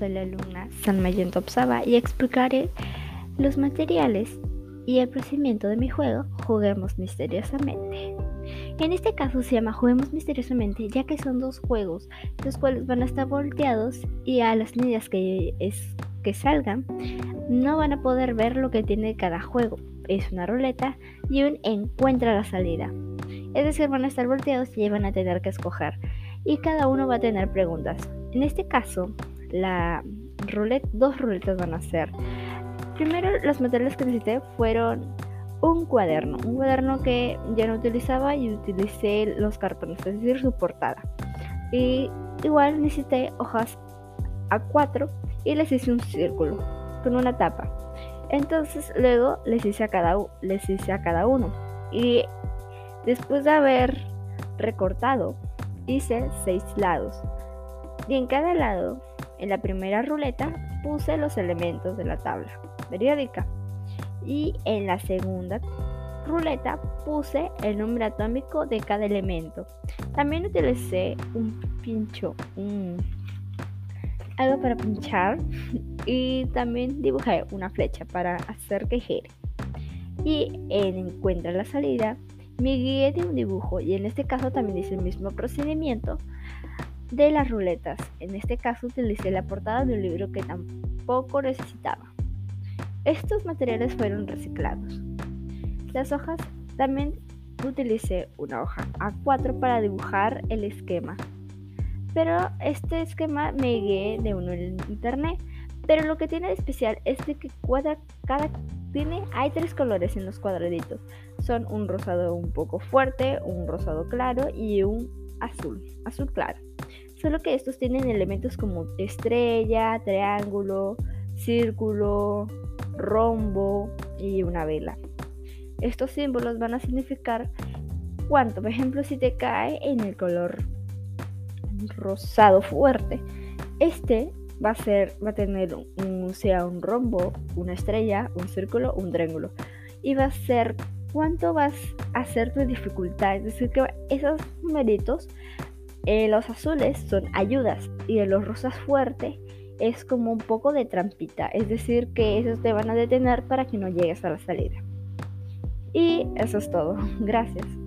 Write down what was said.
soy la alumna San Mayen Topsaba y explicaré los materiales y el procedimiento de mi juego Juguemos Misteriosamente. En este caso se llama Juguemos Misteriosamente ya que son dos juegos los cuales van a estar volteados y a las medidas que, es, que salgan no van a poder ver lo que tiene cada juego. Es una ruleta y un encuentra la salida. Es decir, van a estar volteados y van a tener que escoger. Y cada uno va a tener preguntas. En este caso, la ruleta, dos ruletas van a ser. Primero, los materiales que necesité fueron un cuaderno, un cuaderno que ya no utilizaba y utilicé los cartones, es decir, su portada. Y igual necesité hojas A4 y les hice un círculo con una tapa. Entonces luego les hice a cada, les hice a cada uno. Y después de haber recortado, hice seis lados. Y en cada lado, en la primera ruleta, puse los elementos de la tabla periódica. Y en la segunda ruleta puse el número atómico de cada elemento. También utilicé un pincho, un, algo para pinchar y también dibujé una flecha para hacer que gire. Y en encuentra la salida me guié de un dibujo y en este caso también hice el mismo procedimiento de las ruletas. En este caso utilicé la portada de un libro que tampoco necesitaba. Estos materiales fueron reciclados. Las hojas también utilicé una hoja A4 para dibujar el esquema. Pero este esquema me guié de uno en internet. Pero lo que tiene de especial es que cada tiene, hay tres colores en los cuadraditos. Son un rosado un poco fuerte, un rosado claro y un azul, azul claro. Solo que estos tienen elementos como estrella, triángulo, círculo, rombo y una vela. Estos símbolos van a significar cuánto, por ejemplo, si te cae en el color rosado fuerte, este va a ser, va a tener un, sea un rombo, una estrella, un círculo, un triángulo. Y va a ser cuánto vas a hacer tu dificultad. Es decir, que esos numeritos, eh, los azules son ayudas y los rosas fuertes es como un poco de trampita. Es decir, que esos te van a detener para que no llegues a la salida. Y eso es todo. Gracias.